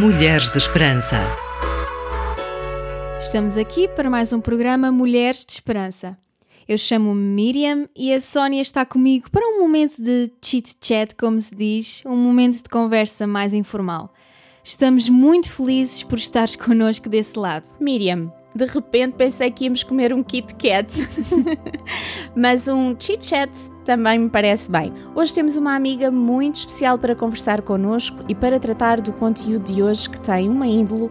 Mulheres de Esperança. Estamos aqui para mais um programa Mulheres de Esperança. Eu chamo-me Miriam e a Sónia está comigo para um momento de chit-chat, como se diz, um momento de conversa mais informal. Estamos muito felizes por estares connosco desse lado. Miriam, de repente pensei que íamos comer um Kit Kat, mas um chit-chat também me parece bem. Hoje temos uma amiga muito especial para conversar connosco e para tratar do conteúdo de hoje que tem uma índole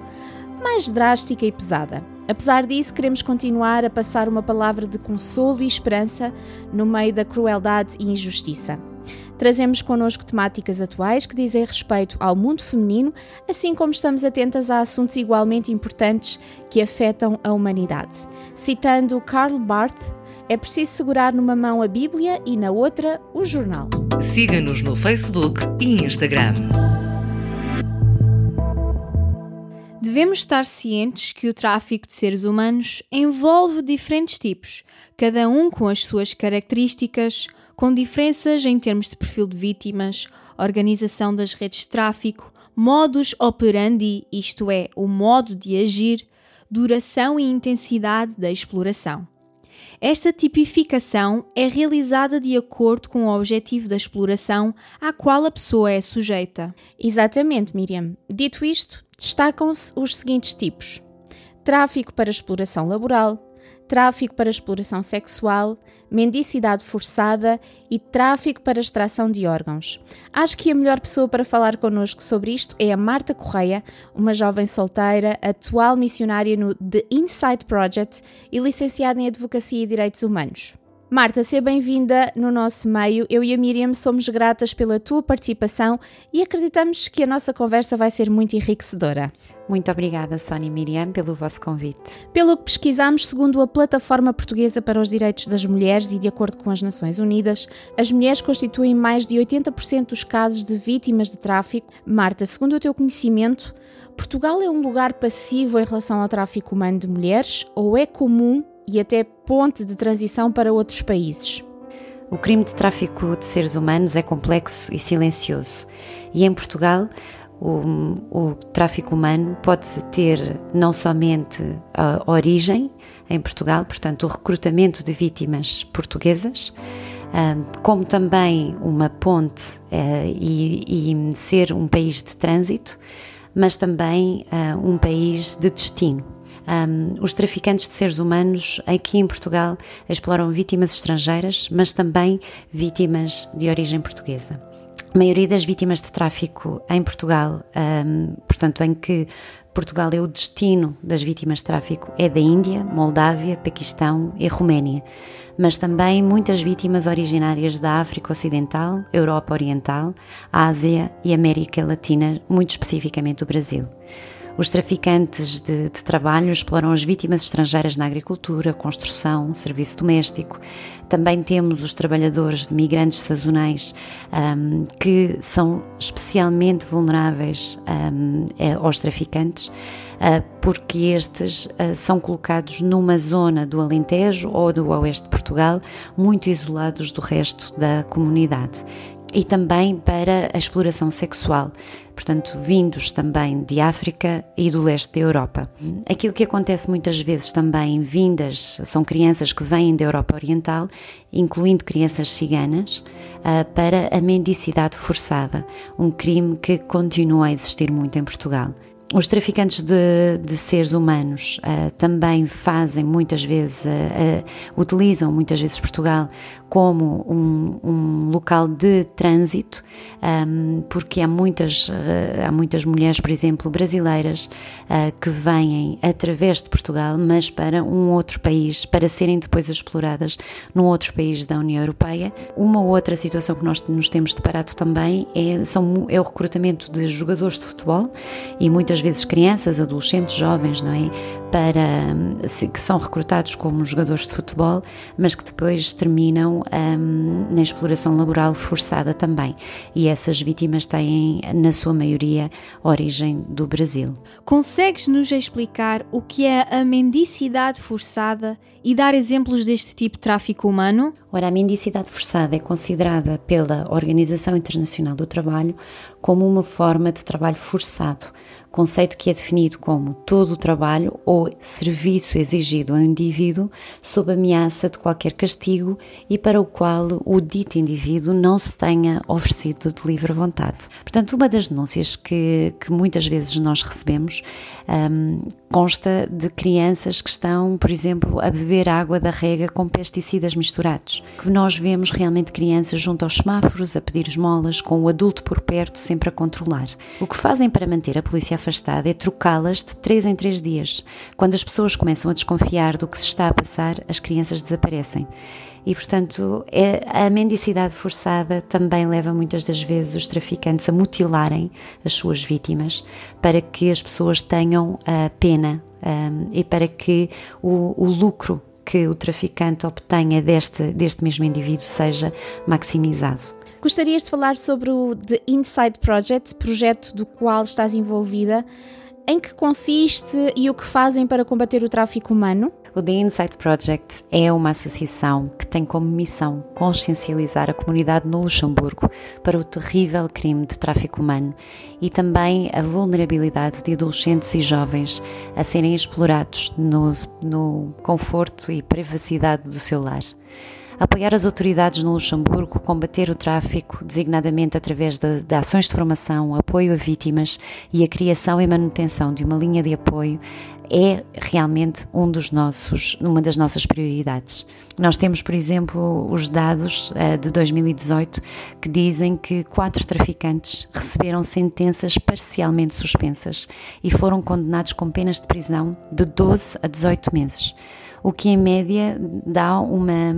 mais drástica e pesada. Apesar disso, queremos continuar a passar uma palavra de consolo e esperança no meio da crueldade e injustiça. Trazemos connosco temáticas atuais que dizem respeito ao mundo feminino, assim como estamos atentas a assuntos igualmente importantes que afetam a humanidade. Citando Karl Barth, é preciso segurar numa mão a Bíblia e na outra o jornal. Siga-nos no Facebook e Instagram. Devemos estar cientes que o tráfico de seres humanos envolve diferentes tipos, cada um com as suas características, com diferenças em termos de perfil de vítimas, organização das redes de tráfico, modus operandi, isto é, o modo de agir, duração e intensidade da exploração. Esta tipificação é realizada de acordo com o objetivo da exploração à qual a pessoa é sujeita. Exatamente, Miriam. Dito isto, destacam-se os seguintes tipos: tráfico para exploração laboral, tráfico para exploração sexual, mendicidade forçada e tráfico para extração de órgãos. Acho que a melhor pessoa para falar connosco sobre isto é a Marta Correia, uma jovem solteira, atual missionária no The Insight Project e licenciada em Advocacia e Direitos Humanos. Marta, seja bem-vinda no nosso meio. Eu e a Miriam somos gratas pela tua participação e acreditamos que a nossa conversa vai ser muito enriquecedora. Muito obrigada, Sónia e Miriam, pelo vosso convite. Pelo que pesquisamos, segundo a Plataforma Portuguesa para os Direitos das Mulheres e de acordo com as Nações Unidas, as mulheres constituem mais de 80% dos casos de vítimas de tráfico. Marta, segundo o teu conhecimento, Portugal é um lugar passivo em relação ao tráfico humano de mulheres ou é comum e até ponte de transição para outros países. O crime de tráfico de seres humanos é complexo e silencioso, e em Portugal o, o tráfico humano pode ter não somente a origem em Portugal, portanto, o recrutamento de vítimas portuguesas, como também uma ponte eh, e, e ser um país de trânsito, mas também ah, um país de destino. Um, os traficantes de seres humanos aqui em Portugal exploram vítimas estrangeiras, mas também vítimas de origem portuguesa. A maioria das vítimas de tráfico em Portugal, um, portanto, em que Portugal é o destino das vítimas de tráfico, é da Índia, Moldávia, Paquistão e Roménia, mas também muitas vítimas originárias da África Ocidental, Europa Oriental, Ásia e América Latina, muito especificamente o Brasil. Os traficantes de, de, trabalho exploram as vítimas estrangeiras na agricultura, construção, serviço doméstico. Também temos os trabalhadores de migrantes sazonais um, que são especialmente vulneráveis um, eh, aos traficantes. Uh, porque estes uh, são colocados numa zona do Alentejo ou do Oeste de Portugal, muito isolados do resto da comunidade e também para a exploração sexual, portanto, vindos também de África e do leste da Europa. Aquilo que acontece muitas vezes também, vindas, são crianças que vêm da Europa Oriental, incluindo crianças ciganas, ah, para a mendicidade forçada, um crime que continua a existir muito em Portugal. Os traficantes de, de seres humanos uh, também fazem muitas vezes, uh, uh, utilizam muitas vezes Portugal como um, um local de trânsito, um, porque há muitas, há muitas mulheres, por exemplo, brasileiras, que vêm através de Portugal, mas para um outro país, para serem depois exploradas num outro país da União Europeia. Uma outra situação que nós nos temos deparado também é, são, é o recrutamento de jogadores de futebol e muitas muitas vezes crianças, adolescentes, jovens, não é? Para, que são recrutados como jogadores de futebol, mas que depois terminam um, na exploração laboral forçada também. E essas vítimas têm, na sua maioria, origem do Brasil. Consegues nos explicar o que é a mendicidade forçada e dar exemplos deste tipo de tráfico humano? Ora, a mendicidade forçada é considerada pela Organização Internacional do Trabalho como uma forma de trabalho forçado conceito que é definido como todo o trabalho ou serviço exigido ao indivíduo sob ameaça de qualquer castigo e para o qual o dito indivíduo não se tenha oferecido de livre vontade. Portanto, uma das denúncias que, que muitas vezes nós recebemos um, consta de crianças que estão, por exemplo, a beber água da rega com pesticidas misturados. Que nós vemos realmente crianças junto aos semáforos a pedir esmolas, com o adulto por perto sempre a controlar. O que fazem para manter a polícia afastada é trocá-las de 3 em 3 dias. Quando as pessoas começam a desconfiar do que se está a passar, as crianças desaparecem. E, portanto, é, a mendicidade forçada também leva muitas das vezes os traficantes a mutilarem as suas vítimas para que as pessoas tenham a pena um, e para que o, o lucro que o traficante obtenha deste, deste mesmo indivíduo seja maximizado. Gostarias de falar sobre o The Inside Project, projeto do qual estás envolvida? Em que consiste e o que fazem para combater o tráfico humano? O The Insight Project é uma associação que tem como missão consciencializar a comunidade no Luxemburgo para o terrível crime de tráfico humano e também a vulnerabilidade de adolescentes e jovens a serem explorados no, no conforto e privacidade do seu lar apoiar as autoridades no Luxemburgo, combater o tráfico, designadamente através de, de, ações de formação, apoio a vítimas e a criação e manutenção de uma linha de apoio é realmente um dos nossos, uma das nossas prioridades. Nós temos, por exemplo, os dados uh, de 2018 que dizem que quatro traficantes receberam sentenças parcialmente suspensas e foram condenados com penas de prisão de 12 a 18 meses o que em média dá uma,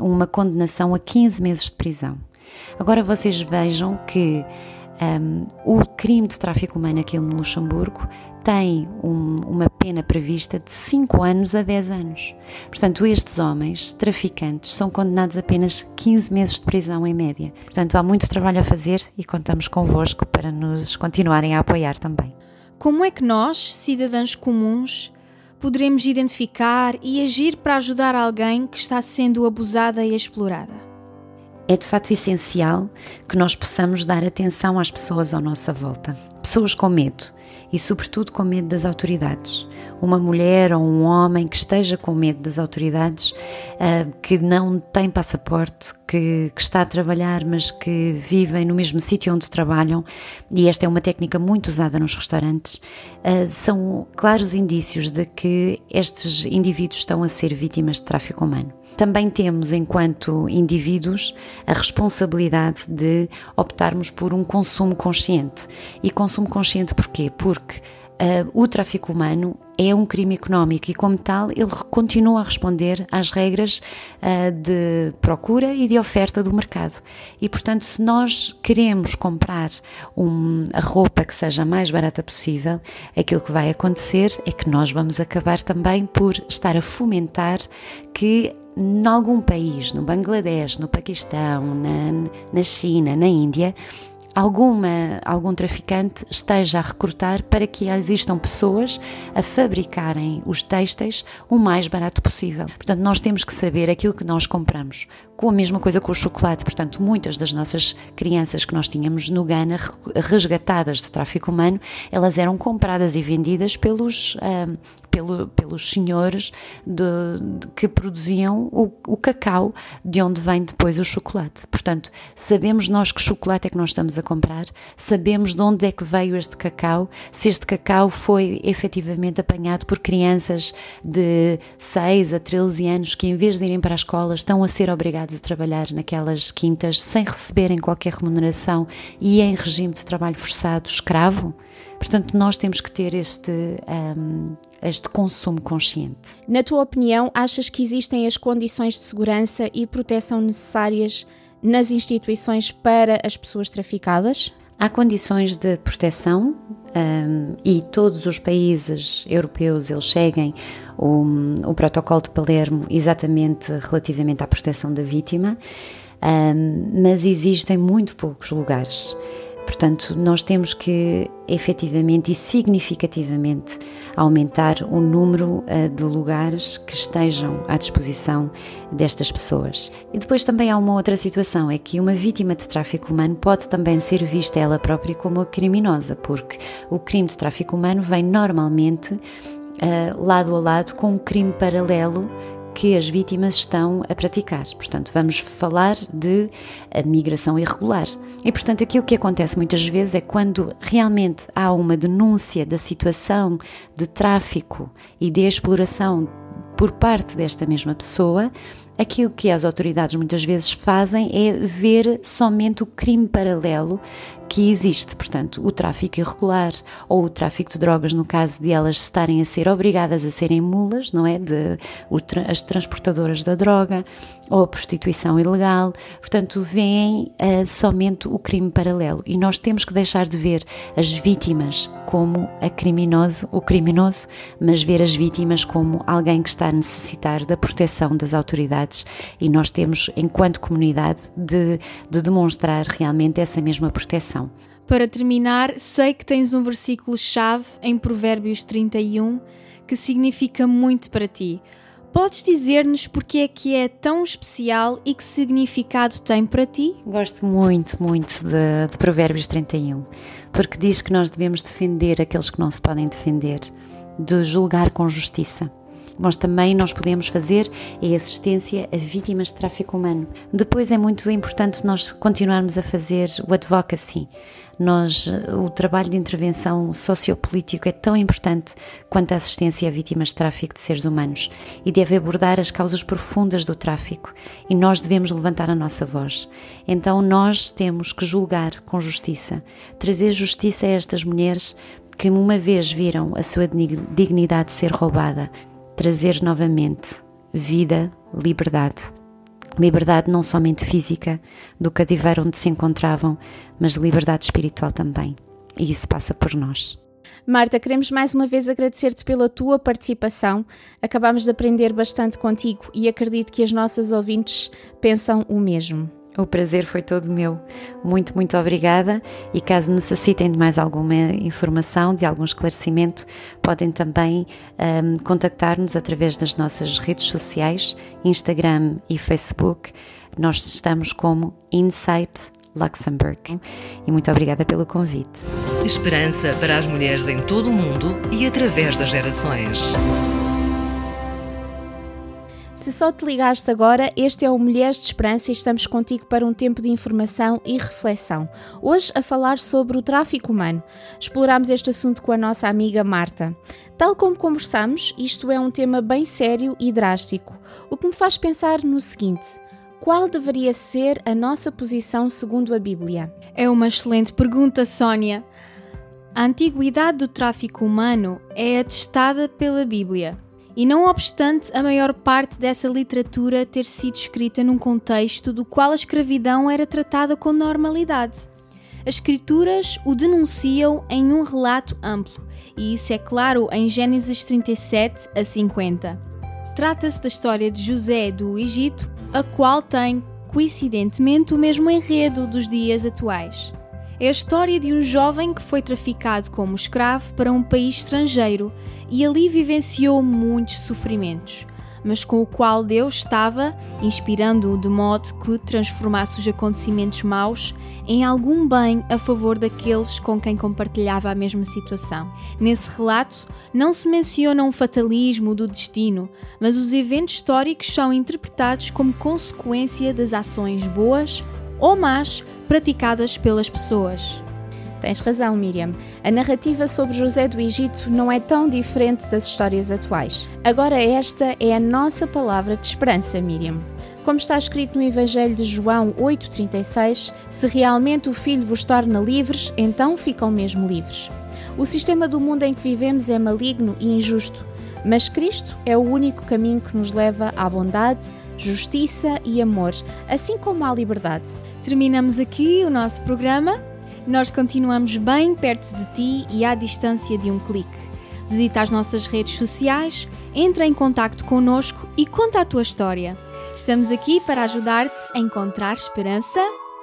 uma condenação a 15 meses de prisão. Agora vocês vejam que um, o crime de tráfico humano aqui no Luxemburgo tem um, uma pena prevista de 5 anos a 10 anos. Portanto, estes homens, traficantes, são condenados a apenas 15 meses de prisão em média. Portanto, há muito trabalho a fazer e contamos convosco para nos continuarem a apoiar também. Como é que nós, cidadãos comuns, poderemos identificar e agir para ajudar alguém que está sendo abusada e explorada? É de fato essencial que nós possamos dar atenção às pessoas à nossa volta. Pessoas com medo e, sobretudo, com medo das autoridades. Uma mulher ou um homem que esteja com medo das autoridades, uh, que não tem passaporte, que, que, está a trabalhar, mas que vivem no mesmo sítio onde trabalham, e esta é uma técnica muito usada nos restaurantes, uh, são claros indícios de que estes indivíduos estão a ser vítimas de tráfico humano também temos, enquanto indivíduos, a responsabilidade de optarmos por um consumo consciente. E consumo consciente porquê? Porque Uh, o tráfico humano é um crime económico e, como tal, ele continua a responder às regras uh, de procura e de oferta do mercado. E, portanto, se nós queremos comprar um, a roupa que seja a mais barata possível, aquilo que vai acontecer é que nós vamos acabar também por estar a fomentar que em algum país, no Bangladesh, no Paquistão, na, na China, na Índia, alguma, algum traficante esteja a recrutar para que existam pessoas a fabricarem os têxteis o mais barato possível. Portanto, nós temos que saber aquilo que nós compramos. Com a mesma coisa com o chocolate. Portanto, muitas das nossas crianças que nós tínhamos no Ghana, resgatadas de tráfico humano, elas eram compradas e vendidas pelos, uh, pelo, pelos senhores de, de, que produziam o, o, cacau, de onde vem depois o chocolate. Portanto, sabemos nós que chocolate é que nós estamos a comprar, sabemos de onde é que veio este cacau, se este cacau foi efetivamente apanhado por crianças de 6 a 13 anos que, em vez de irem para a escola, estão a ser obrigados a trabalhar naquelas quintas sem receberem qualquer remuneração e em regime de trabalho forçado escravo. Portanto, nós temos que ter este, um, este consumo consciente. Na tua opinião, achas que existem as condições de segurança e proteção necessárias nas instituições para as pessoas traficadas? Há condições de proteção um, e todos os países europeus eles seguem o, o protocolo de Palermo exatamente relativamente à proteção da vítima, um, mas existem muito poucos lugares Portanto, nós temos que efetivamente e significativamente aumentar o número uh, de lugares que estejam à disposição destas pessoas. E depois também há uma outra situação, é que uma vítima de tráfico humano pode também ser vista ela própria como criminosa, porque o crime de tráfico humano vem normalmente uh, lado a lado com um crime paralelo que as vítimas estão a praticar. Portanto, vamos falar de migração irregular. E, portanto, aquilo que acontece muitas vezes é quando realmente há uma denúncia da situação de tráfico e de exploração por parte desta mesma pessoa, aquilo que as autoridades muitas vezes fazem é ver somente o crime paralelo que existe, portanto, o tráfico irregular ou o tráfico de drogas, no caso de elas estarem a ser obrigadas a serem mulas, não é? De as transportadoras da droga ou a prostituição ilegal, portanto, veem uh, somente o crime paralelo e nós temos que deixar de ver as vítimas como a criminoso, o criminoso, mas ver as vítimas como alguém que está a necessitar da proteção das autoridades e nós temos, enquanto comunidade, de, de demonstrar realmente essa mesma proteção. Para terminar, sei que tens um versículo-chave em Provérbios 31 que significa muito para ti. Podes dizer-nos porque é que é tão especial e que significado tem para ti? Gosto muito, muito de, de Provérbios 31, porque diz que nós devemos defender aqueles que não se podem defender, de julgar com justiça mas também nós podemos fazer é assistência a vítimas de tráfico humano. Depois é muito importante nós continuarmos a fazer o advocacy. Nós, o trabalho de intervenção sociopolítico é tão importante quanto a assistência a vítimas de tráfico de seres humanos e deve abordar as causas profundas do tráfico e nós devemos levantar a nossa voz. Então nós temos que julgar com justiça, trazer justiça a estas mulheres que uma vez viram a sua dignidade ser roubada trazer novamente vida, liberdade. Liberdade não somente física, do cativeiro onde se encontravam, mas liberdade espiritual também. E isso passa por nós. Marta, queremos mais uma vez agradecer-te pela tua participação. Acabamos de aprender bastante contigo e acredito que as nossas ouvintes pensam o mesmo. O prazer foi todo meu. Muito, muito obrigada. E caso necessitem de mais alguma informação, de algum esclarecimento, podem também um, contactar-nos através das nossas redes sociais, Instagram e Facebook. Nós estamos como Insight Luxembourg. E muito obrigada pelo convite. Esperança para as mulheres em todo o mundo e através das gerações. Se só te ligaste agora, este é o Mulheres de Esperança e estamos contigo para um tempo de informação e reflexão. Hoje a falar sobre o tráfico humano. Exploramos este assunto com a nossa amiga Marta. Tal como conversamos, isto é um tema bem sério e drástico, o que me faz pensar no seguinte: qual deveria ser a nossa posição segundo a Bíblia? É uma excelente pergunta, Sónia. A antiguidade do tráfico humano é atestada pela Bíblia. E não obstante a maior parte dessa literatura ter sido escrita num contexto do qual a escravidão era tratada com normalidade. As escrituras o denunciam em um relato amplo, e isso é claro em Gênesis 37 a 50. Trata-se da história de José do Egito, a qual tem, coincidentemente, o mesmo enredo dos dias atuais. É a história de um jovem que foi traficado como escravo para um país estrangeiro e ali vivenciou muitos sofrimentos, mas com o qual Deus estava inspirando-o de modo que transformasse os acontecimentos maus em algum bem a favor daqueles com quem compartilhava a mesma situação. Nesse relato, não se menciona um fatalismo do destino, mas os eventos históricos são interpretados como consequência das ações boas ou más praticadas pelas pessoas. Tens razão, Miriam. A narrativa sobre José do Egito não é tão diferente das histórias atuais. Agora, esta é a nossa palavra de esperança, Miriam. Como está escrito no Evangelho de João 8,36, se realmente o Filho vos torna livres, então ficam mesmo livres. O sistema do mundo em que vivemos é maligno e injusto, mas Cristo é o único caminho que nos leva à bondade, justiça e amor, assim como à liberdade. Terminamos aqui o nosso programa. Nós continuamos bem perto de ti e à distância de um clique. Visita as nossas redes sociais, entra em contato conosco e conta a tua história. Estamos aqui para ajudar-te a encontrar esperança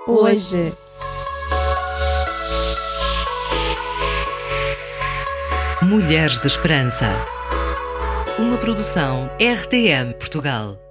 hoje. hoje. Mulheres de Esperança. Uma produção RTM Portugal.